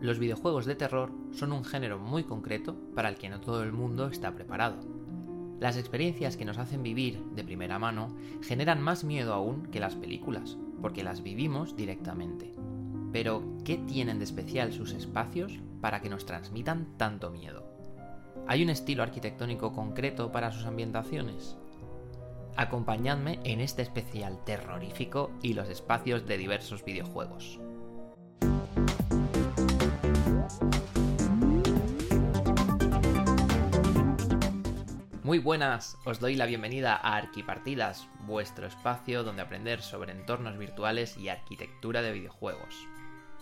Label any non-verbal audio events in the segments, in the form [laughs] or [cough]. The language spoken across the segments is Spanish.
los videojuegos de terror son un género muy concreto para el que no todo el mundo está preparado. Las experiencias que nos hacen vivir de primera mano generan más miedo aún que las películas, porque las vivimos directamente. Pero, ¿qué tienen de especial sus espacios para que nos transmitan tanto miedo? ¿Hay un estilo arquitectónico concreto para sus ambientaciones? Acompañadme en este especial terrorífico y los espacios de diversos videojuegos. Muy buenas, os doy la bienvenida a Arquipartidas, vuestro espacio donde aprender sobre entornos virtuales y arquitectura de videojuegos.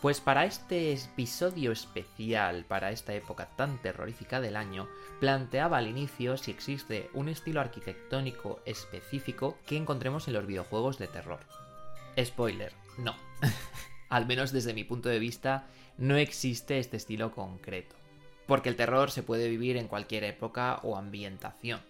Pues para este episodio especial, para esta época tan terrorífica del año, planteaba al inicio si existe un estilo arquitectónico específico que encontremos en los videojuegos de terror. Spoiler, no. [laughs] al menos desde mi punto de vista, no existe este estilo concreto porque el terror se puede vivir en cualquier época o ambientación.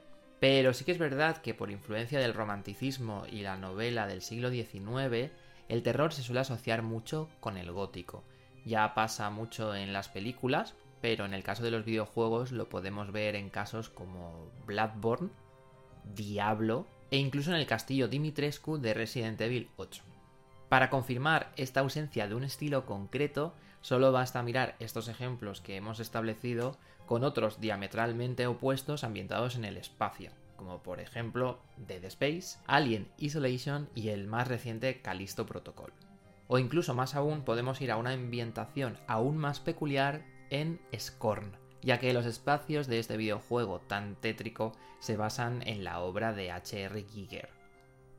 Pero sí que es verdad que por influencia del romanticismo y la novela del siglo XIX, el terror se suele asociar mucho con el gótico. Ya pasa mucho en las películas, pero en el caso de los videojuegos lo podemos ver en casos como Bloodborne, Diablo e incluso en el castillo Dimitrescu de Resident Evil 8. Para confirmar esta ausencia de un estilo concreto, Solo basta mirar estos ejemplos que hemos establecido con otros diametralmente opuestos ambientados en el espacio, como por ejemplo Dead Space, Alien Isolation y el más reciente Callisto Protocol. O incluso más aún podemos ir a una ambientación aún más peculiar en Scorn, ya que los espacios de este videojuego tan tétrico se basan en la obra de H.R. Giger.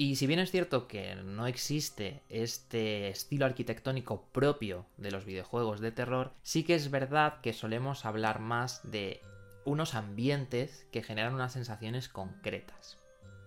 Y si bien es cierto que no existe este estilo arquitectónico propio de los videojuegos de terror, sí que es verdad que solemos hablar más de unos ambientes que generan unas sensaciones concretas.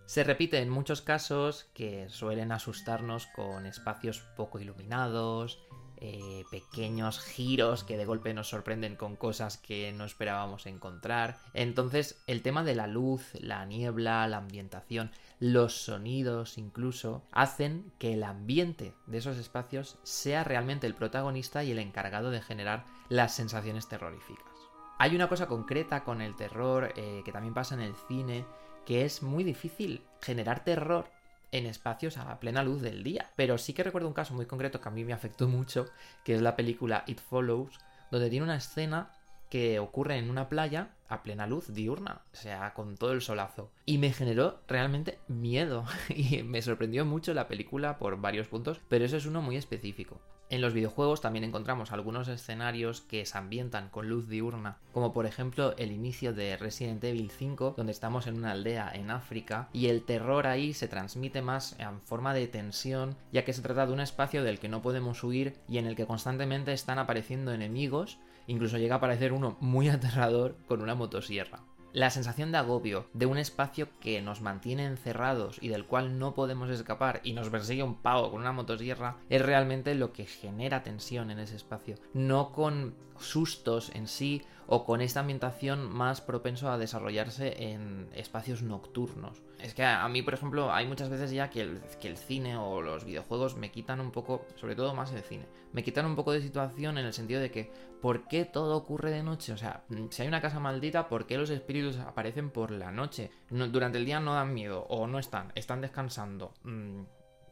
Se repite en muchos casos que suelen asustarnos con espacios poco iluminados, eh, pequeños giros que de golpe nos sorprenden con cosas que no esperábamos encontrar. Entonces el tema de la luz, la niebla, la ambientación, los sonidos incluso, hacen que el ambiente de esos espacios sea realmente el protagonista y el encargado de generar las sensaciones terroríficas. Hay una cosa concreta con el terror eh, que también pasa en el cine, que es muy difícil generar terror en espacios a plena luz del día. Pero sí que recuerdo un caso muy concreto que a mí me afectó mucho, que es la película It Follows, donde tiene una escena que ocurre en una playa a plena luz diurna, o sea, con todo el solazo. Y me generó realmente miedo [laughs] y me sorprendió mucho la película por varios puntos, pero eso es uno muy específico. En los videojuegos también encontramos algunos escenarios que se ambientan con luz diurna, como por ejemplo el inicio de Resident Evil 5, donde estamos en una aldea en África y el terror ahí se transmite más en forma de tensión, ya que se trata de un espacio del que no podemos huir y en el que constantemente están apareciendo enemigos, incluso llega a aparecer uno muy [laughs] aterrador con una motosierra. La sensación de agobio de un espacio que nos mantiene encerrados y del cual no podemos escapar y nos persigue un pavo con una motosierra es realmente lo que genera tensión en ese espacio, no con sustos en sí o con esta ambientación más propenso a desarrollarse en espacios nocturnos. Es que a, mí, por ejemplo, hay muchas veces ya que el, que el cine o los videojuegos me quitan un poco, sobre todo más el cine, me quitan un poco de situación en el sentido de que, ¿por qué todo ocurre de noche? O sea, si hay una casa maldita, ¿por qué los espíritus aparecen por la noche? durante el día no dan miedo o no están, están descansando. Mm,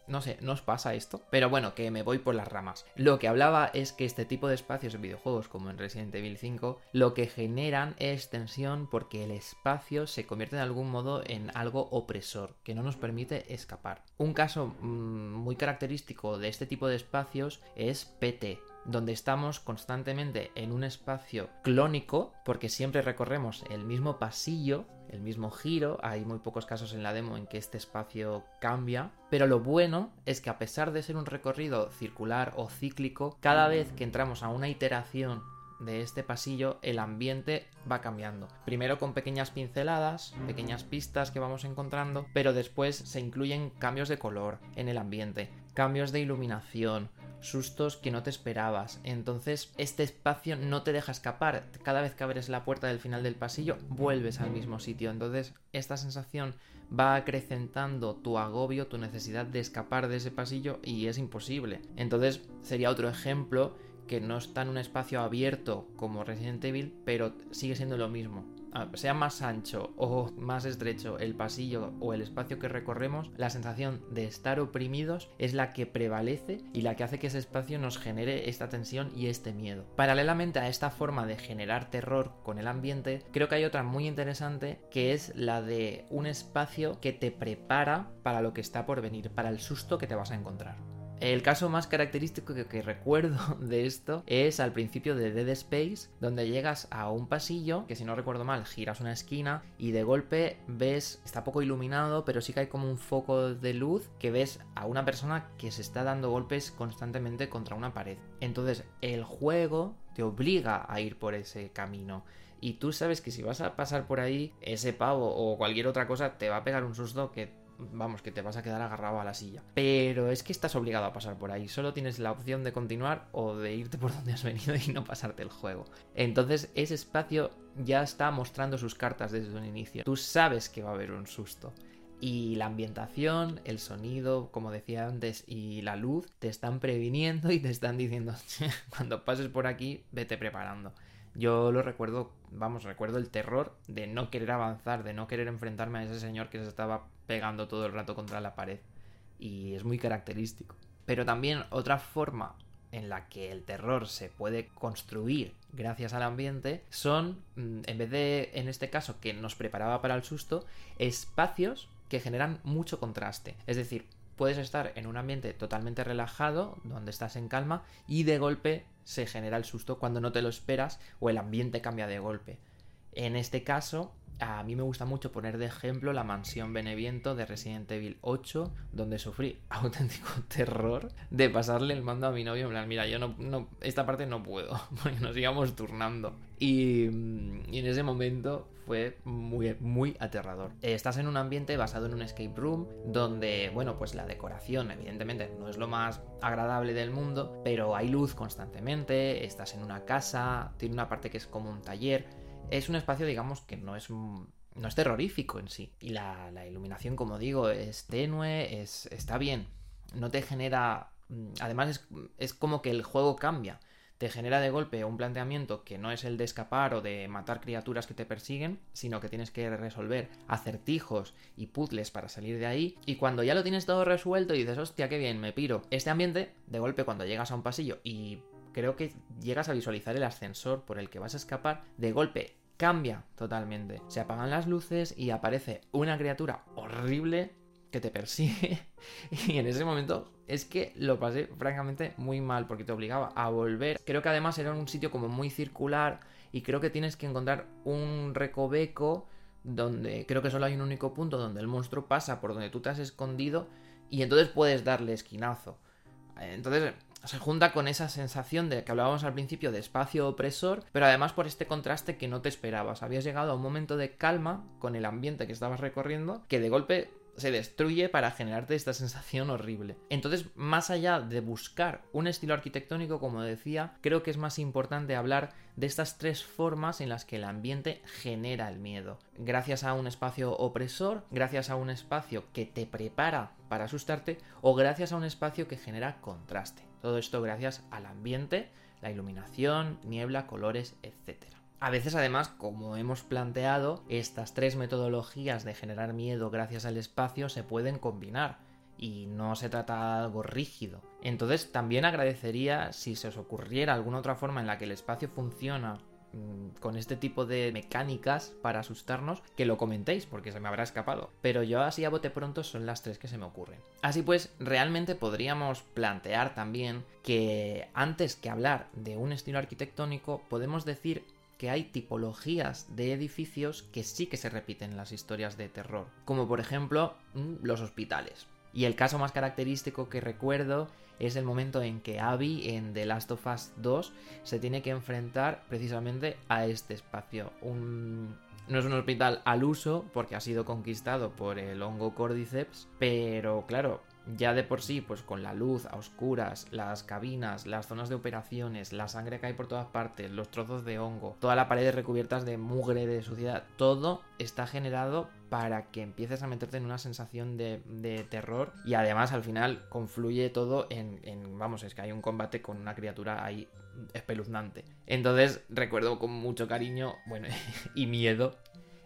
no sé, ¿no os pasa esto? Pero bueno, que me voy por las ramas. Lo que hablaba es que este tipo de espacios en videojuegos, como en Resident Evil 5, lo que generan es tensión porque el espacio se convierte de algún modo en algo opresor, que no nos permite escapar. Un caso mm, muy característico de este tipo de espacios es PT, donde estamos constantemente en un espacio clónico, porque siempre recorremos el mismo pasillo, el mismo giro, hay muy pocos casos en la demo en que este espacio cambia, pero lo bueno es que a pesar de ser un recorrido circular o cíclico, cada vez que entramos a una iteración de este pasillo el ambiente va cambiando. Primero con pequeñas pinceladas, pequeñas pistas que vamos encontrando, pero después se incluyen cambios de color en el ambiente, cambios de iluminación, sustos que no te esperabas. Entonces este espacio no te deja escapar. Cada vez que abres la puerta del final del pasillo, vuelves al mismo sitio. Entonces esta sensación va acrecentando tu agobio, tu necesidad de escapar de ese pasillo y es imposible. Entonces sería otro ejemplo que no está en un espacio abierto como Resident Evil, pero sigue siendo lo mismo. Ah, sea más ancho o más estrecho el pasillo o el espacio que recorremos, la sensación de estar oprimidos es la que prevalece y la que hace que ese espacio nos genere esta tensión y este miedo. Paralelamente a esta forma de generar terror con el ambiente, creo que hay otra muy interesante que es la de un espacio que te prepara para lo que está por venir, para el susto que te vas a encontrar. El caso más característico que, recuerdo [laughs] de esto es al principio de Dead Space, donde llegas a un pasillo, que si no recuerdo mal, giras una esquina y de golpe ves, está poco iluminado, pero sí que hay como un foco de luz que ves a una persona que se está dando golpes constantemente contra una pared. Entonces el juego te obliga a ir por ese camino. Y tú sabes que si vas a pasar por ahí, ese pavo o cualquier otra cosa te va a pegar un susto que vamos, que te vas a quedar agarrado a la silla. Pero es que estás obligado a pasar por ahí. Solo tienes la opción de continuar o de irte por donde has venido y no pasarte el juego. Entonces ese espacio ya está mostrando sus cartas desde un inicio. Tú sabes que va a haber un susto. Y la ambientación, el sonido, como decía antes, y la luz te están previniendo y te están diciendo, cuando pases por aquí, vete preparando. Yo lo recuerdo, vamos, recuerdo el terror de no querer avanzar, de no querer enfrentarme a ese señor que se estaba pegando todo el rato contra la pared. Y es muy característico. Pero también otra forma en la que el terror se puede construir gracias al ambiente son, mm, en vez de, en este caso, que nos preparaba para el susto, espacios que generan mucho contraste. Es decir, puedes estar en un ambiente totalmente relajado, donde estás en calma, y de golpe se genera el susto cuando no te lo esperas o el ambiente cambia de golpe. En este caso, a mí me gusta mucho poner de ejemplo la mansión Beneviento de Resident Evil 8, donde sufrí [laughs] auténtico terror de pasarle el mando a mi novio. En plan, mira, yo no, no esta parte no puedo, [laughs] porque nos íbamos turnando. Y, y, en ese momento fue muy, muy aterrador. Estás en un ambiente basado en un escape room, donde, bueno, pues la decoración, evidentemente, no es lo más agradable del mundo, pero hay luz constantemente, estás en una casa, tiene una parte que es como un taller es un espacio, digamos, que no es no es terrorífico en sí. Y la, iluminación, como digo, es tenue, es, está bien. No te genera. Mm, además, es, es, como que el juego cambia. Te genera de golpe un planteamiento que no es el de escapar o de matar criaturas que te persiguen, sino que tienes que resolver acertijos y puzzles para salir de ahí. Y cuando ya lo tienes todo resuelto y dices, hostia, qué bien, me piro. Este ambiente, de golpe, cuando llegas a un pasillo y creo que llegas a visualizar el ascensor por el que vas a escapar, de golpe cambia totalmente. Se apagan las luces y aparece una criatura horrible que te persigue. [laughs] y en ese momento es que lo pasé francamente muy mal porque te obligaba a volver. Creo que además era un sitio como muy circular y creo que tienes que encontrar un recoveco donde creo que solo hay un único punto donde el monstruo pasa por donde tú te has escondido y entonces puedes darle esquinazo. Entonces se junta con esa sensación de que hablábamos al principio de espacio opresor, pero además por este contraste que no te esperabas. Habías llegado a un momento de calma con el ambiente que estabas recorriendo, que de golpe se destruye para generarte esta sensación horrible. Entonces, más allá de buscar un estilo arquitectónico, como decía, creo que es más importante hablar de estas tres formas en las que el ambiente genera el miedo. Gracias a un espacio opresor, gracias a un espacio que te prepara para asustarte o gracias a un espacio que genera contraste. Todo esto gracias al ambiente, la iluminación, niebla, colores, etc. A veces además, como hemos planteado, estas tres metodologías de generar miedo gracias al espacio se pueden combinar y no se trata de algo rígido. Entonces también agradecería si se os ocurriera alguna otra forma en la que el espacio funciona con este tipo de mecánicas para asustarnos, que lo comentéis porque se me habrá escapado. Pero yo así a bote pronto son las tres que se me ocurren. Así pues, realmente podríamos plantear también que antes que hablar de un estilo arquitectónico, podemos decir que hay tipologías de edificios que sí que se repiten en las historias de terror, como por ejemplo mm, los hospitales. Y el caso más característico que recuerdo es el momento en que Abby en The Last of Us 2 se tiene que enfrentar precisamente a este espacio. No es un hospital al uso porque ha sido conquistado por el hongo Cordyceps, pero claro, ya de por sí, pues con la luz a oscuras, las cabinas, las zonas de operaciones, la sangre que hay por todas partes, los trozos de hongo, toda la pared recubiertas de mugre, de suciedad, todo está generado para que empieces a meterte en una sensación de, terror y además al final confluye todo en, en, vamos, es que hay un combate con una criatura ahí espeluznante. Entonces recuerdo con mucho cariño, bueno, [laughs] y miedo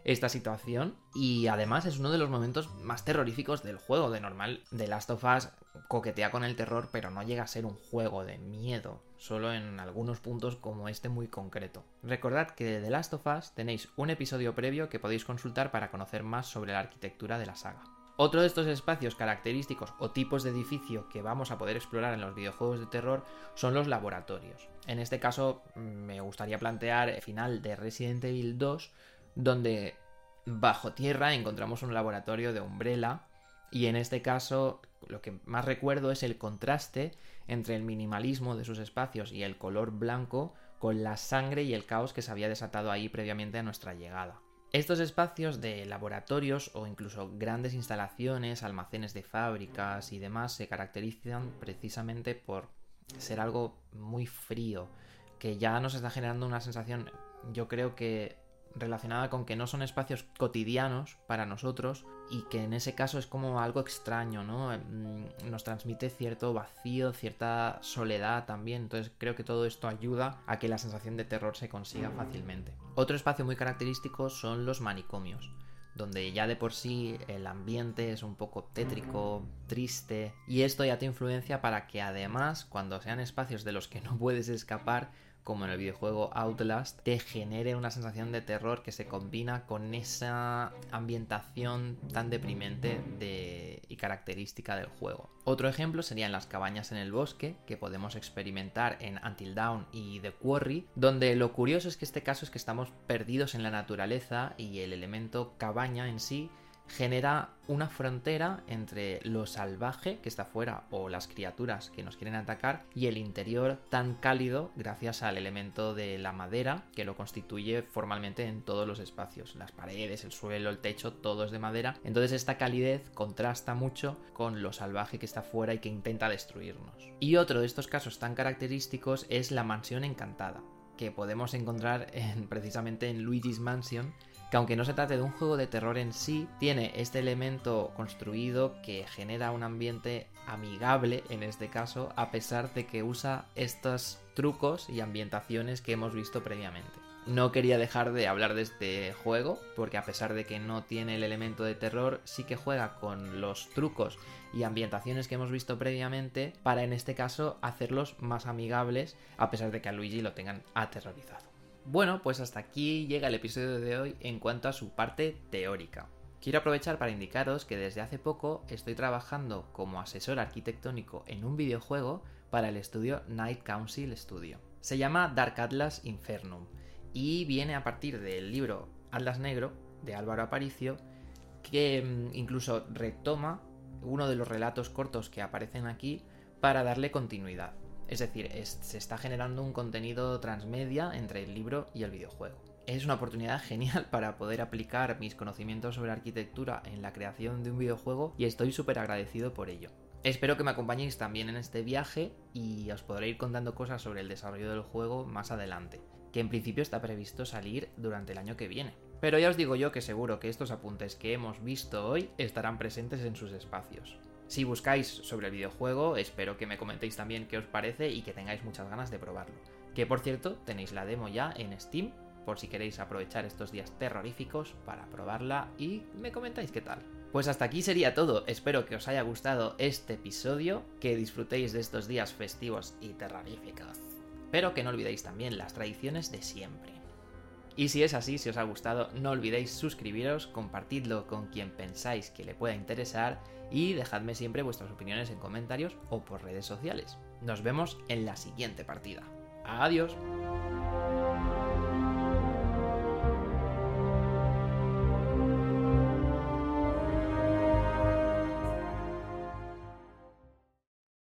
esta situación y además es uno de los momentos más terroríficos del juego. De normal, The Last of Us coquetea con el terror, pero no llega a ser un juego de miedo, solo en algunos puntos como este muy concreto. Recordad que de The Last of Us tenéis un episodio previo que podéis consultar para conocer más sobre la arquitectura de la saga. Otro de estos espacios característicos o tipos de edificio que vamos a poder explorar en los videojuegos de terror son los laboratorios. En este caso me gustaría plantear el final de Resident Evil 2 donde bajo tierra encontramos un laboratorio de Umbrella y en este caso lo que más recuerdo es el contraste entre el minimalismo de sus espacios y el color blanco con la sangre y el caos que se había desatado ahí previamente a nuestra llegada. Estos espacios de laboratorios o incluso grandes instalaciones, almacenes de fábricas y demás se caracterizan precisamente por ser algo muy frío, que ya nos está generando una sensación, yo creo que relacionada con que no son espacios cotidianos para nosotros y que en ese caso es como algo extraño, ¿no? Mm, nos transmite cierto vacío, cierta soledad también, entonces creo que todo esto ayuda a que la sensación de terror se consiga fácilmente. Otro espacio muy característico son los manicomios donde ya de por sí el ambiente es un poco tétrico, triste, y esto ya te influencia para que además, cuando sean espacios de los que no puedes escapar, como en el videojuego Outlast, te genere una sensación de terror que se combina con esa ambientación tan deprimente y característica del juego. Otro ejemplo serían las cabañas en el bosque, que podemos experimentar en Until Dawn y The Quarry, donde lo curioso es que este caso es que estamos perdidos en la naturaleza y el elemento cabaña en sí genera una frontera entre lo salvaje que está fuera o las criaturas que nos quieren atacar y el interior tan cálido gracias al elemento de la madera que lo constituye formalmente en todos los espacios. Las paredes, el suelo, el techo, todo es de madera. Entonces esta calidez contrasta mucho con lo salvaje que está fuera y que intenta destruirnos. Y otro de estos casos tan característicos es la mansión encantada que podemos encontrar en, precisamente en Luigi's Mansion que aunque no se trate de un juego de terror en sí, tiene este elemento construido que genera un ambiente amigable en este caso, a pesar de que usa estos trucos y ambientaciones que hemos visto previamente. No quería dejar de hablar de este juego, porque a pesar de que no tiene el elemento de terror, sí que juega con los trucos y ambientaciones que hemos visto previamente para en este caso hacerlos más amigables, a pesar de que a Luigi lo tengan aterrorizado. Bueno, pues hasta aquí llega el episodio de hoy en cuanto a su parte teórica. Quiero aprovechar para indicaros que desde hace poco estoy trabajando como asesor arquitectónico en un videojuego para el estudio Night Council Studio. Se llama Dark Atlas Infernum y viene a partir del libro Atlas Negro de Álvaro Aparicio que mm, incluso retoma uno de los relatos cortos que aparecen aquí para darle continuidad. Es decir, se está generando un contenido transmedia entre el libro y el videojuego. Es una oportunidad [laughs] genial para poder aplicar mis conocimientos sobre arquitectura en la creación de un videojuego y estoy súper agradecido por ello. Espero que me acompañéis también en este viaje y os podré ir contando cosas sobre el desarrollo del juego más adelante, que en principio está previsto salir durante el año que viene. Pero ya os digo yo que seguro que estos apuntes que hemos visto hoy estarán presentes en sus espacios. Si buscáis sobre el videojuego, espero que me comentéis también qué os parece y que tengáis muchas ganas de probarlo. Que por cierto, tenéis la demo ya en Steam, por si queréis aprovechar estos días terroríficos para probarla y me comentáis qué tal. Pues hasta aquí sería todo, espero que os haya gustado este episodio, que disfrutéis de estos días festivos y terroríficos. Pero que no olvidéis también las tradiciones de siempre. Y si es así, si os ha gustado, no olvidéis suscribiros, compartidlo con quien pensáis que le pueda interesar y dejadme siempre vuestras opiniones en comentarios o por redes sociales. Nos vemos en la siguiente partida. Adiós.